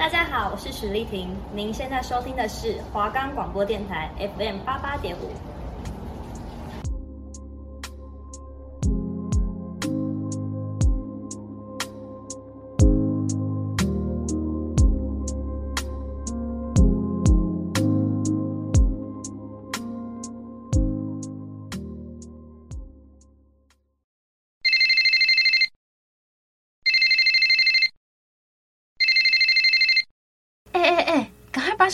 大家好，我是许丽婷，您现在收听的是华冈广播电台 FM 八八点五。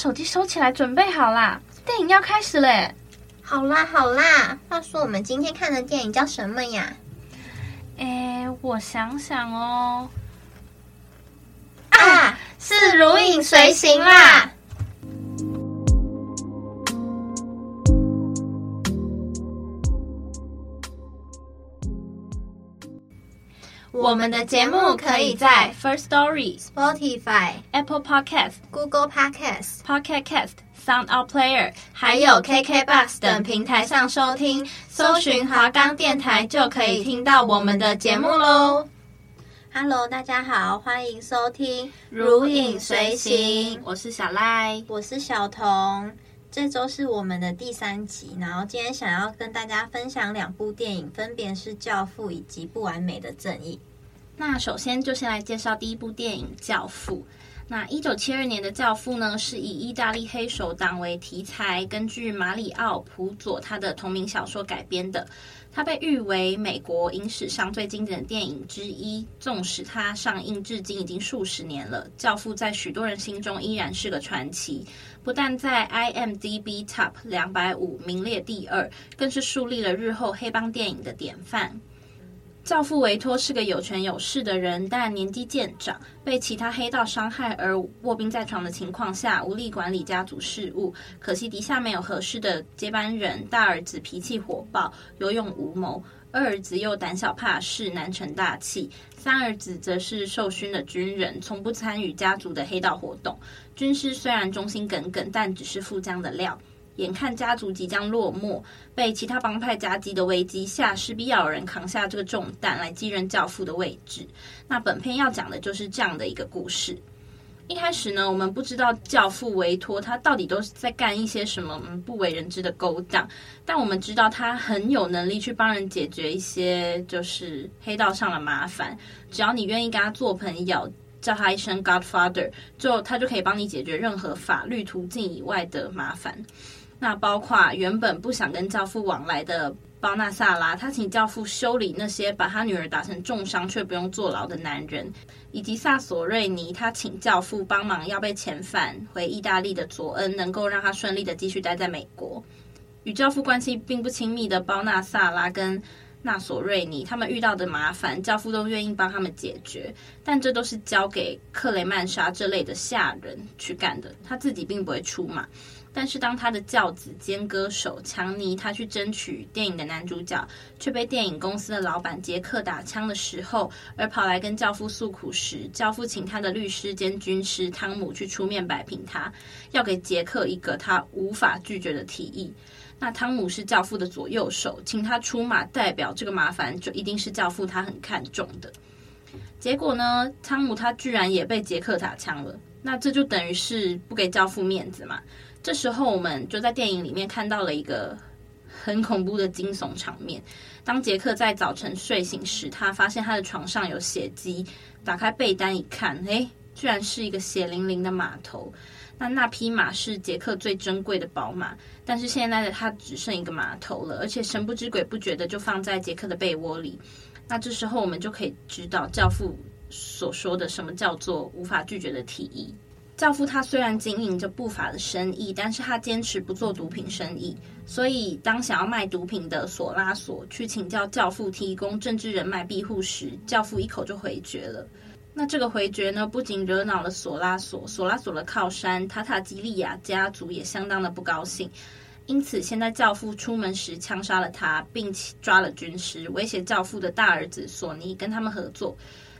手机收起来，准备好啦！电影要开始嘞！好啦好啦，话说我们今天看的电影叫什么呀？哎，我想想哦，啊，是《如影随形》啦。我们的节目可以在 First Story、Spotify、Apple Podcast、Google Podcast、Pocket Cast、Sound Out Player，还有 KK Bus 等平台上收听。搜寻华冈电台就可以听到我们的节目喽。Hello，大家好，欢迎收听《如影随形》。我是小赖，我是小彤。这周是我们的第三集，然后今天想要跟大家分享两部电影，分别是《教父》以及《不完美的正义》。那首先就先来介绍第一部电影《教父》。那一九七二年的《教父》呢，是以意大利黑手党为题材，根据马里奥·普佐他的同名小说改编的。它被誉为美国影史上最经典的电影之一。纵使它上映至今已经数十年了，《教父》在许多人心中依然是个传奇。不但在 IMDB Top 两百五名列第二，更是树立了日后黑帮电影的典范。教父维托是个有权有势的人，但年纪渐长，被其他黑道伤害而卧病在床的情况下，无力管理家族事务。可惜底下没有合适的接班人，大儿子脾气火爆，有勇无谋；二儿子又胆小怕事，难成大器；三儿子则是受勋的军人，从不参与家族的黑道活动。军师虽然忠心耿耿，但只是副将的料。眼看家族即将落幕，被其他帮派夹击的危机下，势必要有人扛下这个重担来继任教父的位置。那本片要讲的就是这样的一个故事。一开始呢，我们不知道教父维托他到底都是在干一些什么不为人知的勾当，但我们知道他很有能力去帮人解决一些就是黑道上的麻烦。只要你愿意跟他做朋友，叫他一声 Godfather，就他就可以帮你解决任何法律途径以外的麻烦。那包括原本不想跟教父往来的包纳萨拉，他请教父修理那些把他女儿打成重伤却不用坐牢的男人，以及萨索瑞尼，他请教父帮忙要被遣返回意大利的佐恩，能够让他顺利的继续待在美国。与教父关系并不亲密的包纳萨拉跟纳索瑞尼，他们遇到的麻烦，教父都愿意帮他们解决，但这都是交给克雷曼莎这类的下人去干的，他自己并不会出马。但是当他的教子兼歌手强尼他去争取电影的男主角，却被电影公司的老板杰克打枪的时候，而跑来跟教父诉苦时，教父请他的律师兼军师汤姆去出面摆平他，要给杰克一个他无法拒绝的提议。那汤姆是教父的左右手，请他出马代表这个麻烦，就一定是教父他很看重的。结果呢，汤姆他居然也被杰克打枪了，那这就等于是不给教父面子嘛。这时候，我们就在电影里面看到了一个很恐怖的惊悚场面。当杰克在早晨睡醒时，他发现他的床上有血迹，打开被单一看，诶，居然是一个血淋淋的马头。那那匹马是杰克最珍贵的宝马，但是现在的他只剩一个马头了，而且神不知鬼不觉的就放在杰克的被窝里。那这时候，我们就可以知道教父所说的什么叫做无法拒绝的提议。教父他虽然经营着不法的生意，但是他坚持不做毒品生意。所以，当想要卖毒品的索拉索去请教教父提供政治人脉庇护时，教父一口就回绝了。那这个回绝呢，不仅惹恼了索拉索，索拉索的靠山塔塔基利亚家族也相当的不高兴。因此，现在教父出门时枪杀了他，并抓了军师，威胁教父的大儿子索尼跟他们合作。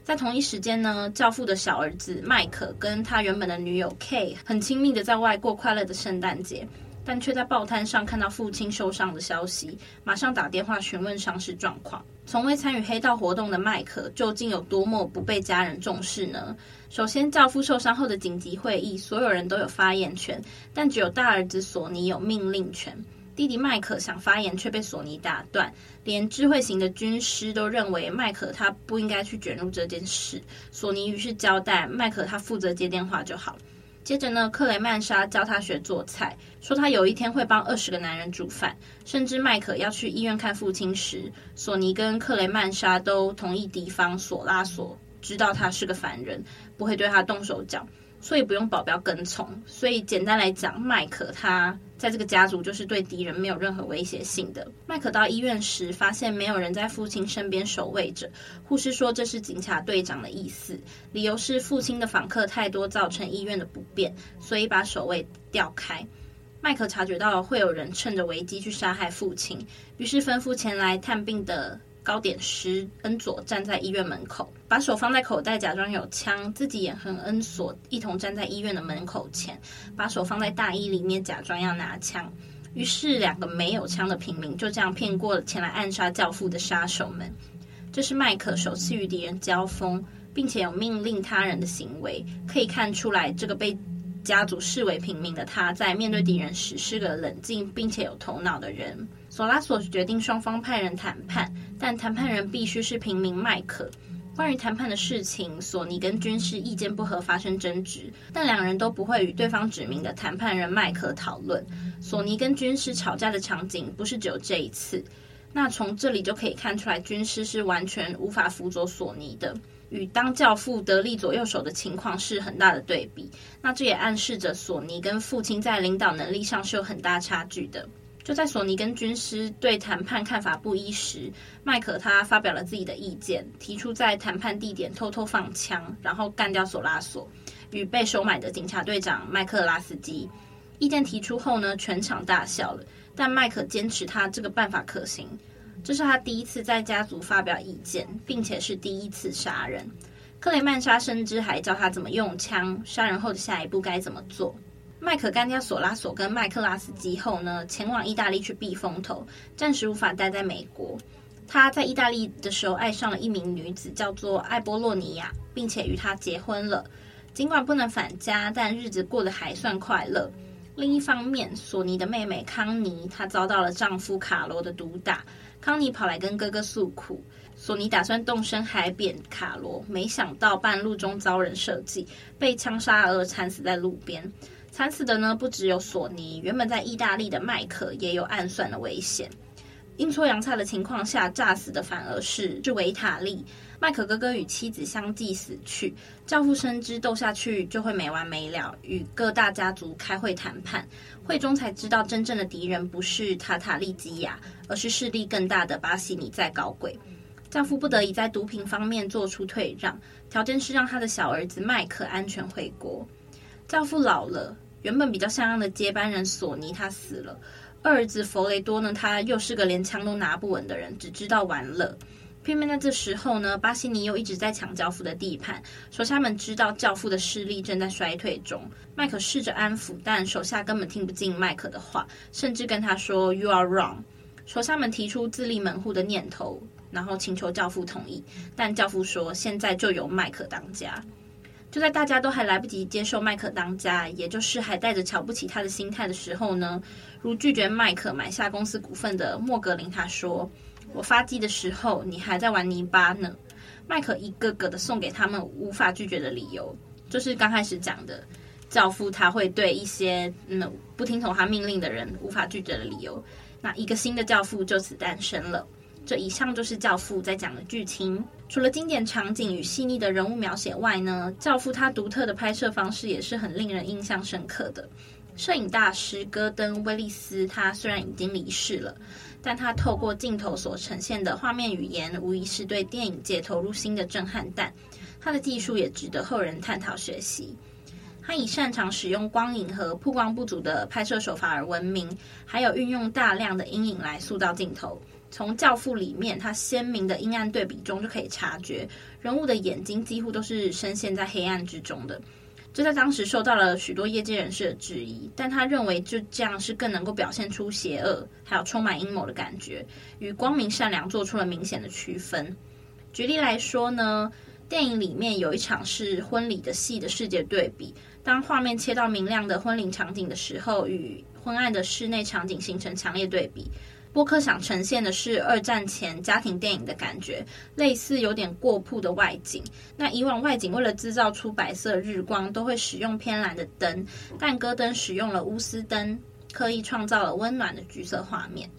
在同一时间呢，教父的小儿子迈克跟他原本的女友 K 很亲密的在外过快乐的圣诞节。但却在报摊上看到父亲受伤的消息，马上打电话询问伤势状况。从未参与黑道活动的麦可，究竟有多么不被家人重视呢？首先，教父受伤后的紧急会议，所有人都有发言权，但只有大儿子索尼有命令权。弟弟麦克想发言，却被索尼打断。连智慧型的军师都认为麦克他不应该去卷入这件事。索尼于是交代麦克他负责接电话就好。接着呢，克雷曼莎教他学做菜，说他有一天会帮二十个男人煮饭。甚至麦克要去医院看父亲时，索尼跟克雷曼莎都同意敌方索拉索知道他是个凡人，不会对他动手脚。所以不用保镖跟从，所以简单来讲，麦克他在这个家族就是对敌人没有任何威胁性的。麦克到医院时，发现没有人在父亲身边守卫着，护士说这是警察队长的意思，理由是父亲的访客太多，造成医院的不便，所以把守卫调开。麦克察觉到会有人趁着危机去杀害父亲，于是吩咐前来探病的。糕点师恩佐站在医院门口，把手放在口袋，假装有枪，自己也和恩佐一同站在医院的门口前，把手放在大衣里面，假装要拿枪。于是，两个没有枪的平民就这样骗过了前来暗杀教父的杀手们。这是麦克首次与敌人交锋，并且有命令他人的行为，可以看出来，这个被家族视为平民的他，在面对敌人时是个冷静并且有头脑的人。索拉索决定双方派人谈判，但谈判人必须是平民麦克。关于谈判的事情，索尼跟军师意见不合，发生争执，但两人都不会与对方指名的谈判人麦克讨论。索尼跟军师吵架的场景不是只有这一次。那从这里就可以看出来，军师是完全无法辅佐索尼的，与当教父得力左右手的情况是很大的对比。那这也暗示着索尼跟父亲在领导能力上是有很大差距的。就在索尼跟军师对谈判看法不一时，麦可他发表了自己的意见，提出在谈判地点偷偷放枪，然后干掉索拉索与被收买的警察队长麦克拉斯基。意见提出后呢，全场大笑了。但麦可坚持他这个办法可行，这是他第一次在家族发表意见，并且是第一次杀人。克雷曼莎深知还教他怎么用枪，杀人后的下一步该怎么做。麦可干掉索拉索跟麦克拉斯基后呢，前往意大利去避风头，暂时无法待在美国。他在意大利的时候爱上了一名女子，叫做艾波洛尼亚，并且与她结婚了。尽管不能返家，但日子过得还算快乐。另一方面，索尼的妹妹康妮，她遭到了丈夫卡罗的毒打。康妮跑来跟哥哥诉苦，索尼打算动身海扁卡罗，没想到半路中遭人设计，被枪杀而惨死在路边。惨死的呢，不只有索尼，原本在意大利的麦克也有暗算的危险。阴错阳差的情况下，诈死的反而是是维塔利。麦克哥哥与妻子相继死去，教父深知斗下去就会没完没了，与各大家族开会谈判。会中才知道，真正的敌人不是塔塔利基亚，而是势力更大的巴西尼在搞鬼。教父不得已在毒品方面做出退让，条件是让他的小儿子麦克安全回国。教父老了。原本比较像样的接班人索尼，他死了。二儿子弗雷多呢，他又是个连枪都拿不稳的人，只知道玩乐。偏偏在这时候呢，巴西尼又一直在抢教父的地盘。手下们知道教父的势力正在衰退中。麦克试着安抚，但手下根本听不进麦克的话，甚至跟他说 “You are wrong”。手下们提出自立门户的念头，然后请求教父同意，但教父说现在就由麦克当家。就在大家都还来不及接受麦克当家，也就是还带着瞧不起他的心态的时候呢，如拒绝麦克买下公司股份的莫格林他说：“我发迹的时候，你还在玩泥巴呢。”麦克一个个的送给他们无法拒绝的理由，就是刚开始讲的教父他会对一些嗯不听从他命令的人无法拒绝的理由。那一个新的教父就此诞生了。这以上就是《教父》在讲的剧情。除了经典场景与细腻的人物描写外呢，《教父》他独特的拍摄方式也是很令人印象深刻的。摄影大师戈登·威利斯，他虽然已经离世了，但他透过镜头所呈现的画面语言，无疑是对电影界投入新的震撼弹。他的技术也值得后人探讨学习。他以擅长使用光影和曝光不足的拍摄手法而闻名，还有运用大量的阴影来塑造镜头。从《教父》里面，他鲜明的阴暗对比中就可以察觉，人物的眼睛几乎都是深陷在黑暗之中的。这在当时受到了许多业界人士的质疑，但他认为就这样是更能够表现出邪恶，还有充满阴谋的感觉，与光明善良做出了明显的区分。举例来说呢，电影里面有一场是婚礼的戏的世界对比，当画面切到明亮的婚礼场景的时候，与昏暗的室内场景形成强烈对比。波克想呈现的是二战前家庭电影的感觉，类似有点过曝的外景。那以往外景为了制造出白色日光，都会使用偏蓝的灯，但戈登使用了钨丝灯，刻意创造了温暖的橘色画面。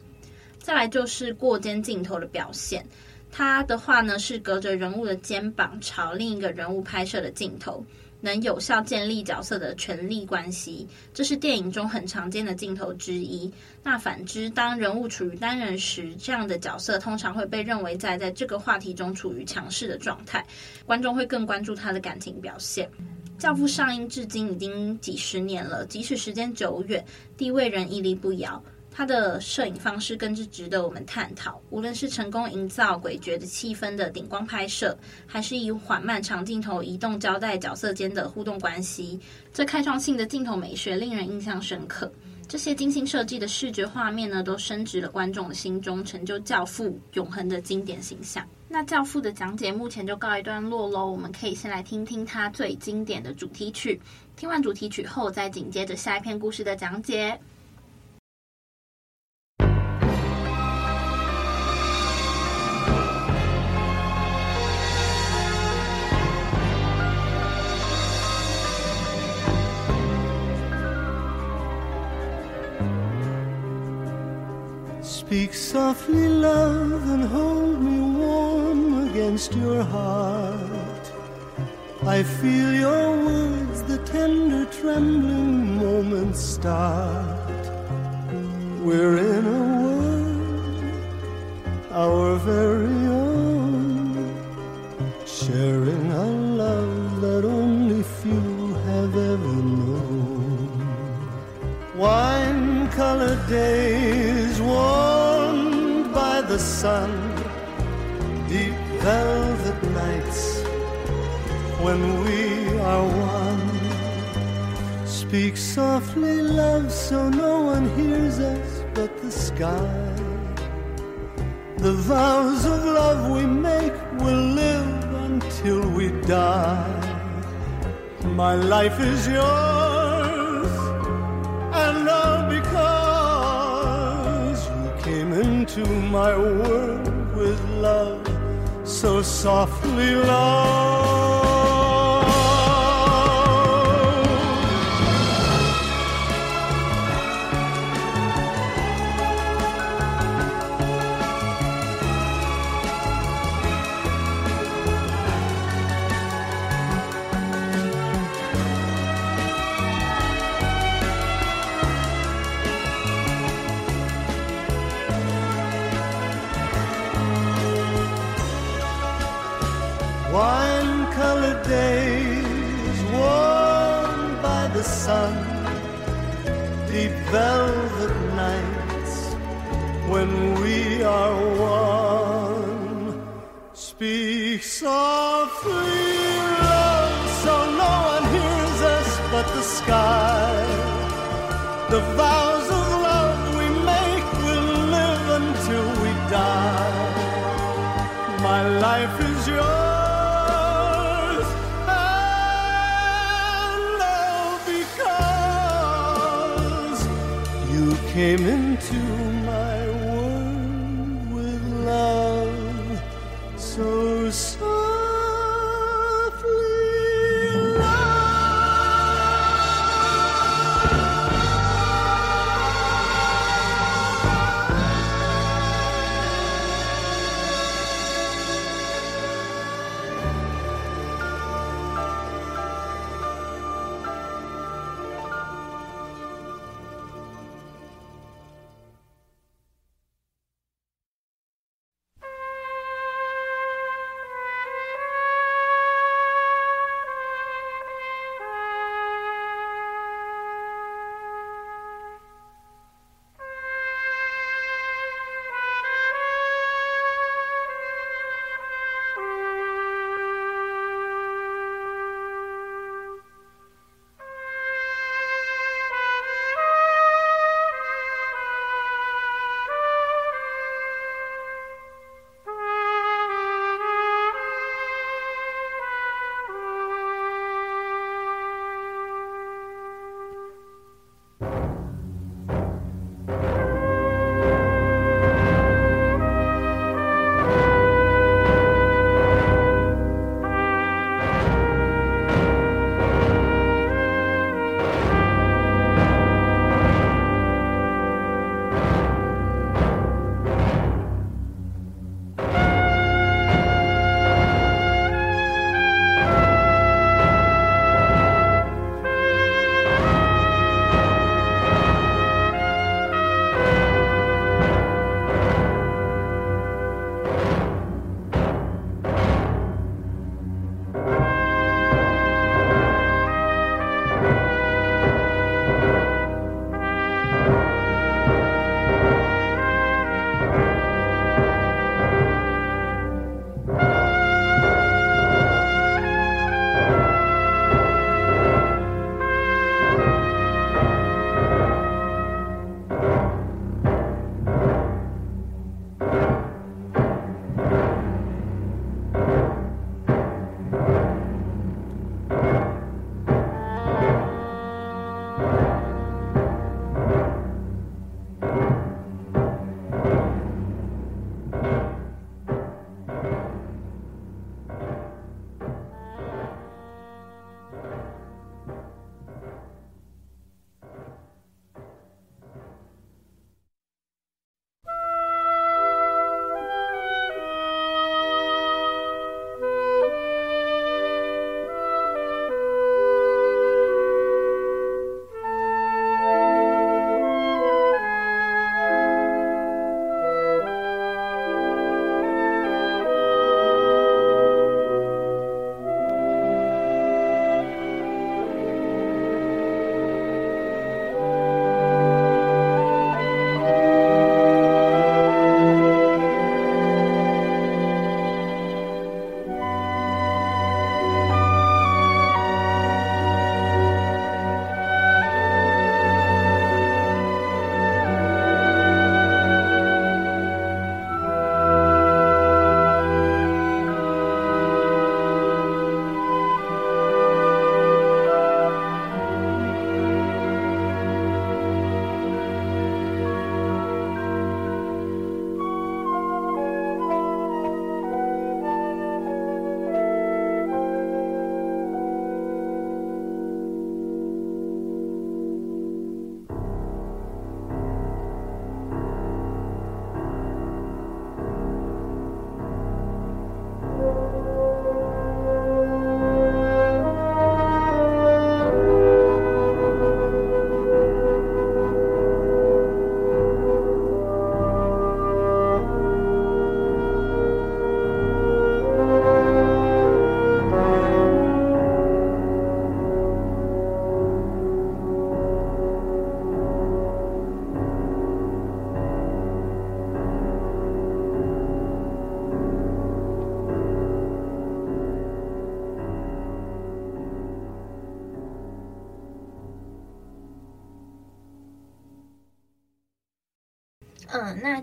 再来就是过肩镜头的表现，它的话呢是隔着人物的肩膀朝另一个人物拍摄的镜头。能有效建立角色的权力关系，这是电影中很常见的镜头之一。那反之，当人物处于单人时，这样的角色通常会被认为在在这个话题中处于强势的状态，观众会更关注他的感情表现。《教父》上映至今已经几十年了，即使时间久远，地位仍屹立不摇。他的摄影方式更是值得我们探讨。无论是成功营造诡谲的气氛的顶光拍摄，还是以缓慢长镜头移动交代角色间的互动关系，这开创性的镜头美学令人印象深刻。这些精心设计的视觉画面呢，都深植了观众的心中，成就《教父》永恒的经典形象。那《教父》的讲解目前就告一段落喽。我们可以先来听听他最经典的主题曲。听完主题曲后，再紧接着下一篇故事的讲解。Speak softly, love, and hold me warm against your heart. I feel your words, the tender, trembling moments start. We're in a world, our very own, sharing a love that only few have ever known. Wine colored days, sun, deep velvet nights when we are one. Speak softly, love, so no one hears us but the sky. The vows of love we make will live until we die. My life is yours, into my world with love, so softly, love. life is yours, and all because you came into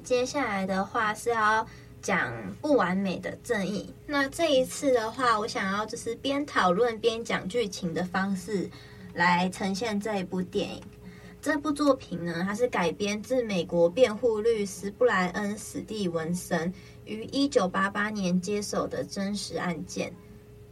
接下来的话是要讲不完美的正义。那这一次的话，我想要就是边讨论边讲剧情的方式来呈现这一部电影。这部作品呢，它是改编自美国辩护律师布莱恩·史蒂文森于一九八八年接手的真实案件。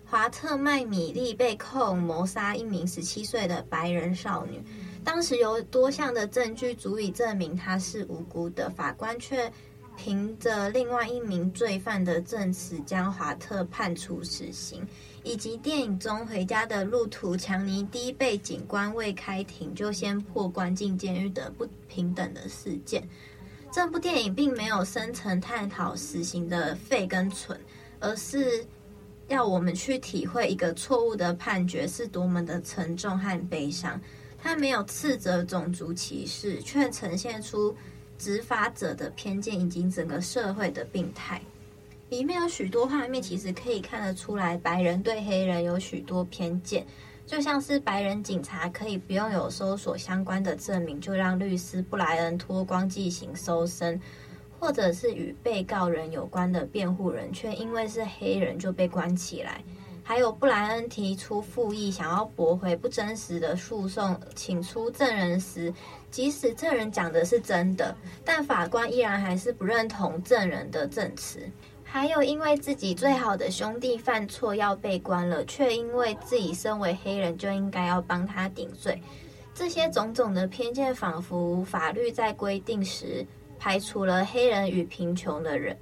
华特麦米利被控谋杀一名十七岁的白人少女，当时有多项的证据足以证明他是无辜的，法官却凭着另外一名罪犯的证词将华特判处死刑，以及电影中回家的路途强尼迪被警官未开庭就先破关进监狱的不平等的事件。这部电影并没有深层探讨死刑的废跟蠢，而是。要我们去体会一个错误的判决是多么的沉重和悲伤。他没有斥责种族歧视，却呈现出执法者的偏见以及整个社会的病态。里面有许多画面，其实可以看得出来，白人对黑人有许多偏见。就像是白人警察可以不用有搜索相关的证明，就让律师布莱恩脱光进行搜身。或者是与被告人有关的辩护人，却因为是黑人就被关起来。还有布莱恩提出复议，想要驳回不真实的诉讼，请出证人时，即使证人讲的是真的，但法官依然还是不认同证人的证词。还有因为自己最好的兄弟犯错要被关了，却因为自己身为黑人就应该要帮他顶罪。这些种种的偏见，仿佛法律在规定时。排除了黑人与贫穷的人。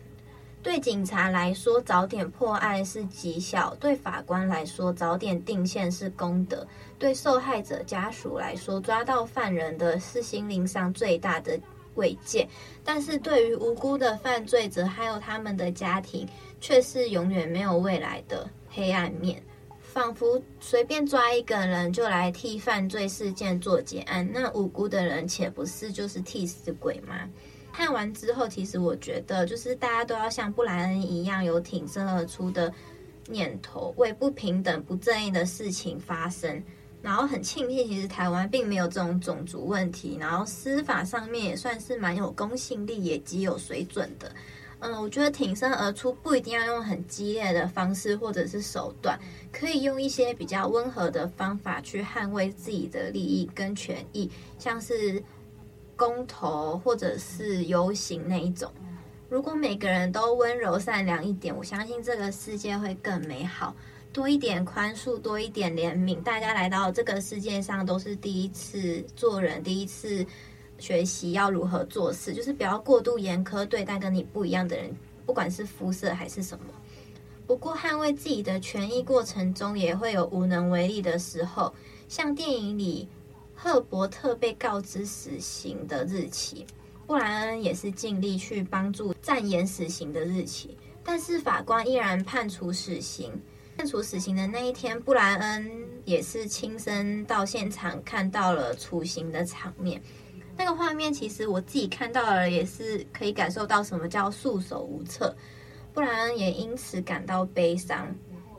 对警察来说，早点破案是绩效；对法官来说，早点定线是功德；对受害者家属来说，抓到犯人的是心灵上最大的慰藉。但是对于无辜的犯罪者还有他们的家庭，却是永远没有未来的黑暗面。仿佛随便抓一个人就来替犯罪事件做结案，那无辜的人岂不是就是替死鬼吗？看完之后，其实我觉得，就是大家都要像布莱恩一样，有挺身而出的念头，为不平等、不正义的事情发声。然后很庆幸，其实台湾并没有这种种族问题，然后司法上面也算是蛮有公信力，也极有水准的。嗯，我觉得挺身而出不一定要用很激烈的方式或者是手段，可以用一些比较温和的方法去捍卫自己的利益跟权益，像是。公投或者是游行那一种，如果每个人都温柔善良一点，我相信这个世界会更美好。多一点宽恕，多一点怜悯。大家来到这个世界上都是第一次做人，第一次学习要如何做事，就是不要过度严苛对待跟你不一样的人，不管是肤色还是什么。不过捍卫自己的权益过程中，也会有无能为力的时候，像电影里。赫伯特被告知死刑的日期，布莱恩也是尽力去帮助暂延死刑的日期，但是法官依然判处死刑。判处死刑的那一天，布莱恩也是亲身到现场看到了处刑的场面。那个画面其实我自己看到了，也是可以感受到什么叫束手无策。布莱恩也因此感到悲伤。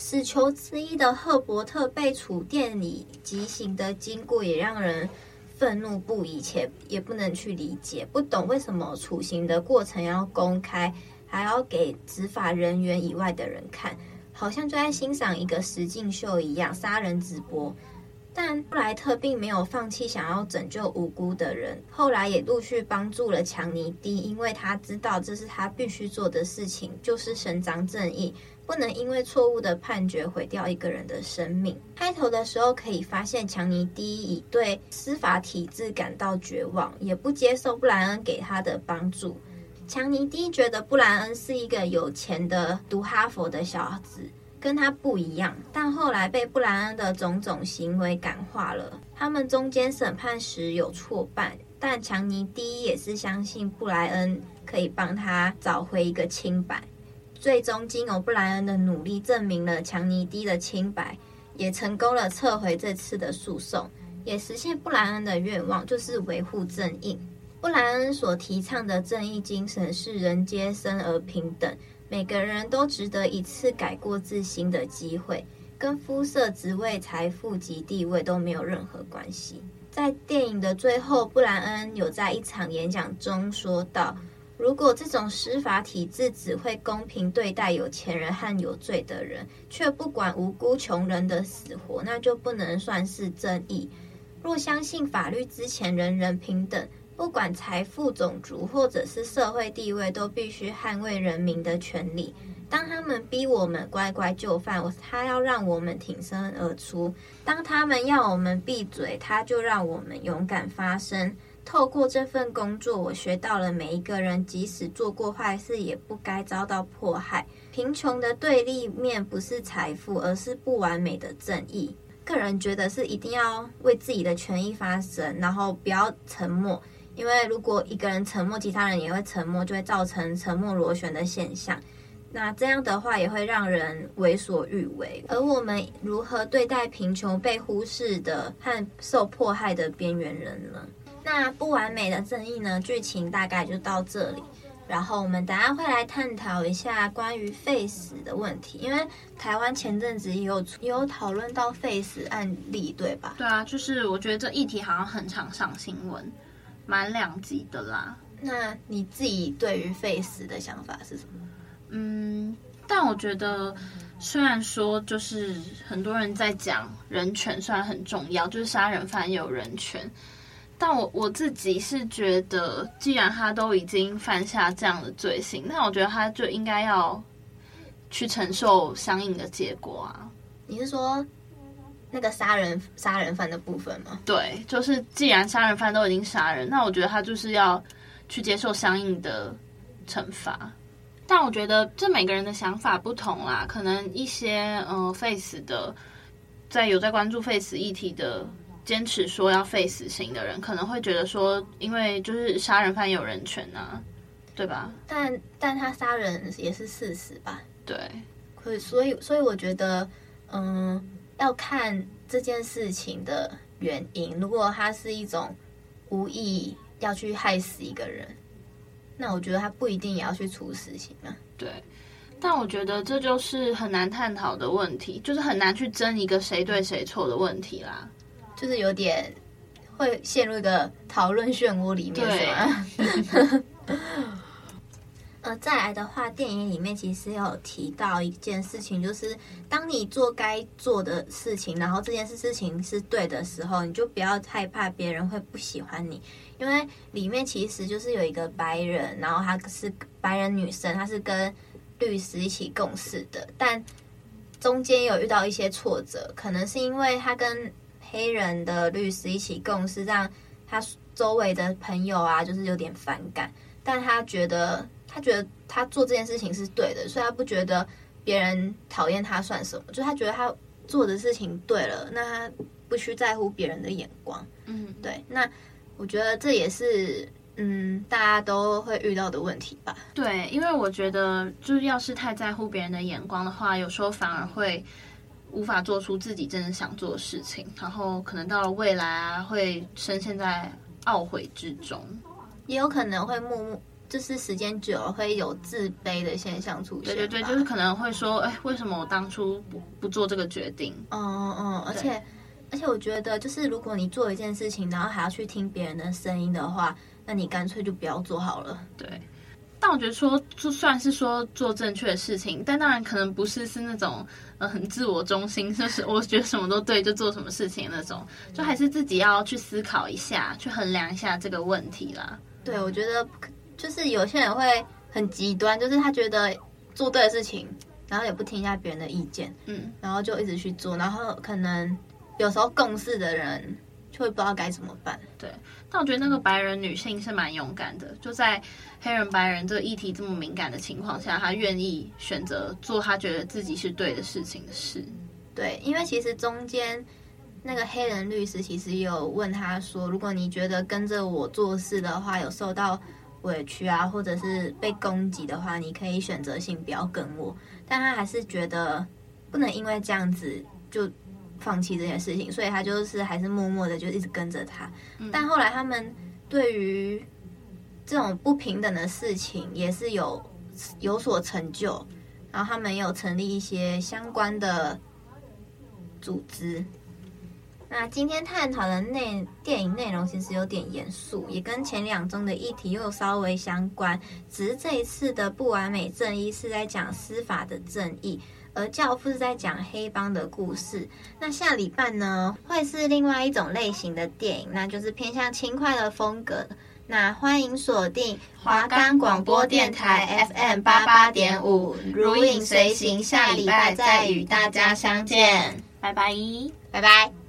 死囚之一的赫伯特被处电里极刑的经过也让人愤怒不已，且也不能去理解，不懂为什么处刑的过程要公开，还要给执法人员以外的人看，好像就在欣赏一个实境秀一样，杀人直播。但布莱特并没有放弃想要拯救无辜的人，后来也陆续帮助了强尼迪，因为他知道这是他必须做的事情，就是伸张正义。不能因为错误的判决毁掉一个人的生命。开头的时候可以发现，强尼第一已对司法体制感到绝望，也不接受布莱恩给他的帮助。强尼第一觉得布莱恩是一个有钱的读哈佛的小子，跟他不一样。但后来被布莱恩的种种行为感化了。他们中间审判时有挫败，但强尼第一也是相信布莱恩可以帮他找回一个清白。最终，经由布莱恩的努力，证明了强尼迪的清白，也成功了撤回这次的诉讼，也实现布莱恩的愿望，就是维护正义。布莱恩所提倡的正义精神是人皆生而平等，每个人都值得一次改过自新的机会，跟肤色、职位、财富及地位都没有任何关系。在电影的最后，布莱恩有在一场演讲中说道：“如果这种司法体制只会公平对待有钱人和有罪的人，却不管无辜穷人的死活，那就不能算是正义。若相信法律之前人人平等。”不管财富、种族或者是社会地位，都必须捍卫人民的权利。当他们逼我们乖乖就范，他要让我们挺身而出；当他们要我们闭嘴，他就让我们勇敢发声。透过这份工作，我学到了每一个人，即使做过坏事，也不该遭到迫害。贫穷的对立面不是财富，而是不完美的正义。个人觉得是一定要为自己的权益发声，然后不要沉默。因为如果一个人沉默，其他人也会沉默，就会造成沉默螺旋的现象。那这样的话，也会让人为所欲为。而我们如何对待贫穷、被忽视的和受迫害的边缘人呢？那不完美的正义呢？剧情大概就到这里。然后我们等下会来探讨一下关于废死的问题，因为台湾前阵子也有也有讨论到废死案例，对吧？对啊，就是我觉得这议题好像很常上新闻。蛮两极的啦。那你自己对于废死的想法是什么？嗯，但我觉得，虽然说就是很多人在讲人权，虽然很重要，就是杀人犯也有人权，但我我自己是觉得，既然他都已经犯下这样的罪行，那我觉得他就应该要去承受相应的结果啊。你是说？那个杀人杀人犯的部分吗？对，就是既然杀人犯都已经杀人，那我觉得他就是要去接受相应的惩罚。但我觉得这每个人的想法不同啦，可能一些嗯、呃、face 的，在有在关注 face 议题的，坚持说要废死刑的人，可能会觉得说，因为就是杀人犯有人权啊，对吧？但但他杀人也是事实吧？对，可，所以所以我觉得，嗯。要看这件事情的原因。如果他是一种无意要去害死一个人，那我觉得他不一定也要去处死刑啊。对，但我觉得这就是很难探讨的问题，就是很难去争一个谁对谁错的问题啦。就是有点会陷入一个讨论漩涡里面，是吗？呃，再来的话，电影里面其实有提到一件事情，就是当你做该做的事情，然后这件事事情是对的时候，你就不要害怕别人会不喜欢你，因为里面其实就是有一个白人，然后她是白人女生，她是跟律师一起共事的，但中间有遇到一些挫折，可能是因为她跟黑人的律师一起共事，让他周围的朋友啊，就是有点反感，但他觉得。他觉得他做这件事情是对的，所以他不觉得别人讨厌他算什么。就他觉得他做的事情对了，那他不需在乎别人的眼光。嗯，对。那我觉得这也是嗯大家都会遇到的问题吧。对，因为我觉得就是要是太在乎别人的眼光的话，有时候反而会无法做出自己真正想做的事情，然后可能到了未来啊，会深陷在懊悔之中，也有可能会默默。就是时间久了会有自卑的现象出现。对对对，就是可能会说，哎，为什么我当初不不做这个决定？嗯嗯，而且而且我觉得，就是如果你做一件事情，然后还要去听别人的声音的话，那你干脆就不要做好了。对。但我觉得说，就算是说做正确的事情，但当然可能不是是那种呃很自我中心，就是我觉得什么都对就做什么事情那种，就还是自己要去思考一下，去衡量一下这个问题啦。对，我觉得。就是有些人会很极端，就是他觉得做对的事情，然后也不听一下别人的意见，嗯，然后就一直去做，然后可能有时候共事的人就会不知道该怎么办。对，但我觉得那个白人女性是蛮勇敢的，就在黑人白人这个议题这么敏感的情况下，他愿意选择做他觉得自己是对的事情的事。对，因为其实中间那个黑人律师其实有问他说，如果你觉得跟着我做事的话，有受到。委屈啊，或者是被攻击的话，你可以选择性不要跟我。但他还是觉得不能因为这样子就放弃这件事情，所以他就是还是默默的就一直跟着他。嗯。但后来他们对于这种不平等的事情也是有有所成就，然后他们有成立一些相关的组织。那今天探讨的内电影内容其实有点严肃，也跟前两宗的议题又稍微相关。只是这一次的不完美正义是在讲司法的正义，而教父是在讲黑帮的故事。那下礼拜呢，会是另外一种类型的电影，那就是偏向轻快的风格。那欢迎锁定华冈广播电台 FM 八八点五，如影随形，下礼拜再与大家相见，拜拜，拜拜。